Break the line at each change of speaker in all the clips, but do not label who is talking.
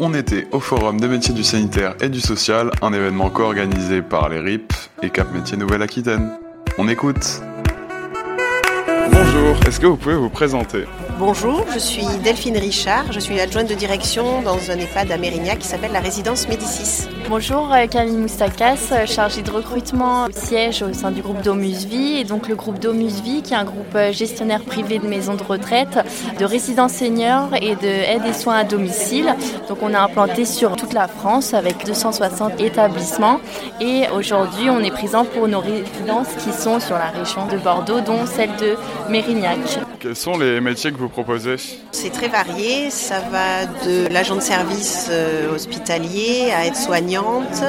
on était au Forum des métiers du sanitaire et du social, un événement co-organisé par les RIP et Cap Métiers Nouvelle-Aquitaine. On écoute. Bonjour, est-ce que vous pouvez vous présenter?
Bonjour, je suis Delphine Richard, je suis adjointe de direction dans un EHPAD à Mérignac qui s'appelle la résidence Médicis.
Bonjour, euh, Camille Moustakas, euh, chargée de recrutement siège au sein du groupe Domus Vie et donc le groupe Domus Vie qui est un groupe euh, gestionnaire privé de maisons de retraite, de résidences seniors et de aide et soins à domicile. Donc on est implanté sur toute la France avec 260 établissements et aujourd'hui on est présent pour nos résidences qui sont sur la région de Bordeaux dont celle de Mérignac.
Quels sont les métiers que vous proposez
C'est très varié, ça va de l'agent de service euh, hospitalier à aide-soignante,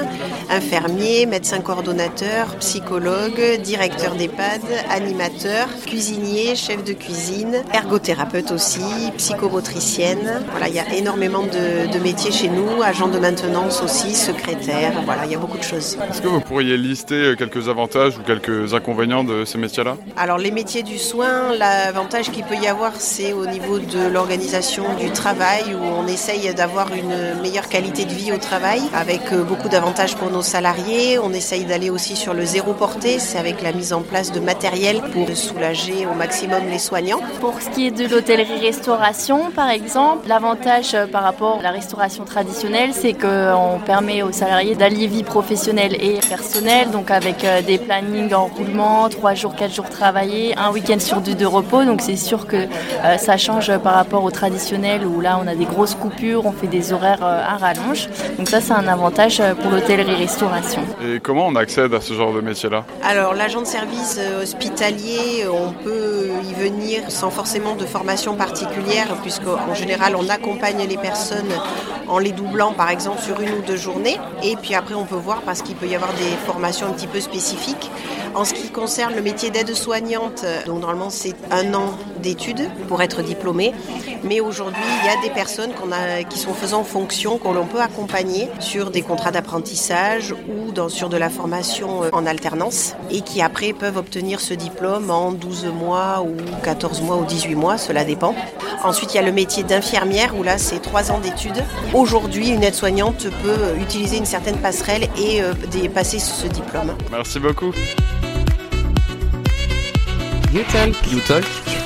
infirmier, médecin coordonnateur, psychologue, directeur d'EHPAD, animateur, cuisinier, chef de cuisine, ergothérapeute aussi, psychomotricienne. Voilà, il y a énormément de, de métiers chez nous, agent de maintenance aussi, secrétaire, voilà, il y a beaucoup de choses.
Est-ce que vous pourriez lister quelques avantages ou quelques inconvénients de ces métiers-là?
Alors les métiers du soin, l'avantage qu'il peut y avoir, c'est au niveau de l'organisation du travail où on essaye d'avoir une meilleure qualité de vie au travail avec euh, beaucoup d'avantages pour nos salariés. On essaye d'aller aussi sur le zéro porté, c'est avec la mise en place de matériel pour soulager au maximum les soignants.
Pour ce qui est de l'hôtellerie-restauration, par exemple, l'avantage euh, par rapport à la restauration traditionnelle, c'est qu'on permet aux salariés d'allier vie professionnelle et personnelle, donc avec euh, des plannings en roulement, 3 jours, 4 jours travaillés, un week-end sur deux de repos. Donc c'est sûr que euh, ça change par rapport au traditionnel où là on a des grosses coupures, on fait des horaires euh, à rallonge. Donc ça c'est un avantage euh, pour l'hôtellerie-restauration.
Et comment on accède à ce genre de métier-là?
Alors l'agent de service hospitalier, on peut y venir sans forcément de formation particulière puisqu'en général on accompagne les personnes en les doublant par exemple sur une ou deux journées. Et puis après on peut voir parce qu'il peut y avoir des formations un petit peu spécifiques. En ce qui concerne le métier d'aide-soignante, donc normalement c'est un an d'études pour être diplômé. Mais aujourd'hui, il y a des personnes qui sont faisant fonction, qu'on peut accompagner sur des contrats d'apprentissage ou sur de la formation euh, en alternance et qui après peuvent obtenir ce diplôme en 12 mois ou 14 mois ou 18 mois, cela dépend. Ensuite, il y a le métier d'infirmière où là, c'est 3 ans d'études. Aujourd'hui, une aide-soignante peut utiliser une certaine passerelle et euh, passer ce diplôme.
Merci beaucoup.
You Talk. You Talk.